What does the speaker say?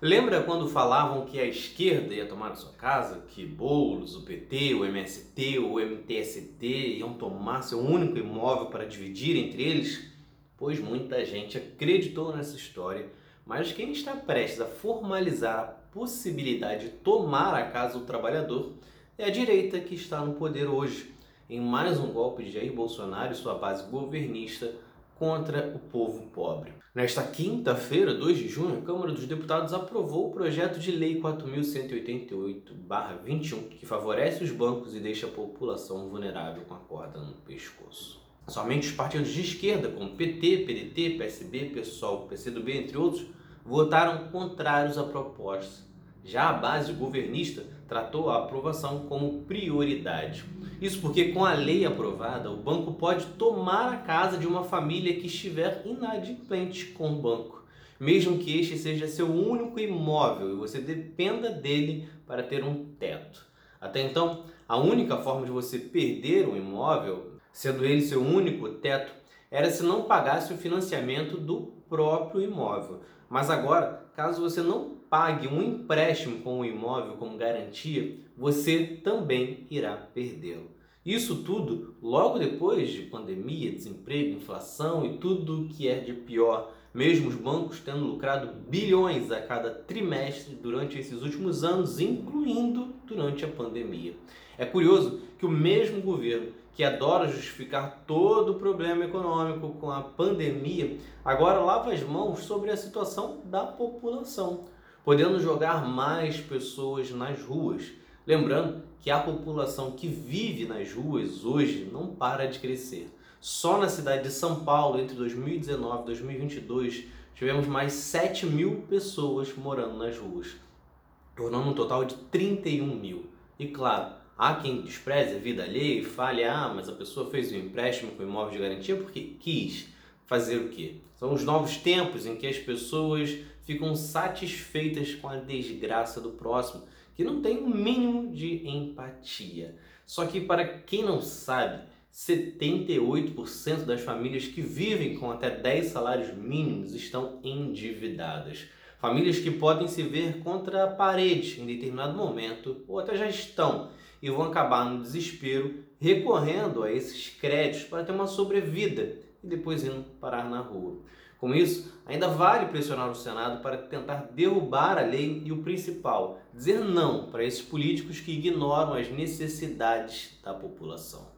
Lembra quando falavam que a esquerda ia tomar a sua casa? Que Boulos, o PT, o MST, o MTST iam tomar seu único imóvel para dividir entre eles? Pois muita gente acreditou nessa história, mas quem está prestes a formalizar a possibilidade de tomar a casa do trabalhador é a direita que está no poder hoje, em mais um golpe de Jair Bolsonaro e sua base governista contra o povo pobre. Nesta quinta-feira, 2 de junho, a Câmara dos Deputados aprovou o projeto de Lei 4.188-21, que favorece os bancos e deixa a população vulnerável com a corda no pescoço. Somente os partidos de esquerda, como PT, PDT, PSB, PSOL, PCdoB, entre outros, votaram contrários à proposta. Já a base governista tratou a aprovação como prioridade. Isso porque, com a lei aprovada, o banco pode tomar a casa de uma família que estiver inadimplente com o banco, mesmo que este seja seu único imóvel e você dependa dele para ter um teto. Até então, a única forma de você perder um imóvel, sendo ele seu único teto, era se não pagasse o financiamento do próprio imóvel. Mas agora, caso você não pague um empréstimo com o imóvel como garantia, você também irá perdê-lo. Isso tudo logo depois de pandemia, desemprego, inflação e tudo o que é de pior, mesmo os bancos tendo lucrado bilhões a cada trimestre durante esses últimos anos, incluindo durante a pandemia. É curioso que o mesmo governo que adora justificar todo o problema econômico com a pandemia, agora lava as mãos sobre a situação da população podendo jogar mais pessoas nas ruas. Lembrando que a população que vive nas ruas hoje não para de crescer. Só na cidade de São Paulo, entre 2019 e 2022, tivemos mais 7 mil pessoas morando nas ruas, tornando um total de 31 mil. E claro, há quem despreze a vida alheia e fale: ah, mas a pessoa fez um empréstimo com imóvel de garantia porque quis fazer o quê? São os novos tempos em que as pessoas ficam satisfeitas com a desgraça do próximo, que não tem o um mínimo de empatia. Só que para quem não sabe, 78% das famílias que vivem com até 10 salários mínimos estão endividadas. Famílias que podem se ver contra a parede em determinado momento ou até já estão e vão acabar no desespero recorrendo a esses créditos para ter uma sobrevida e depois indo parar na rua. Com isso, ainda vale pressionar o Senado para tentar derrubar a lei e o principal, dizer não para esses políticos que ignoram as necessidades da população.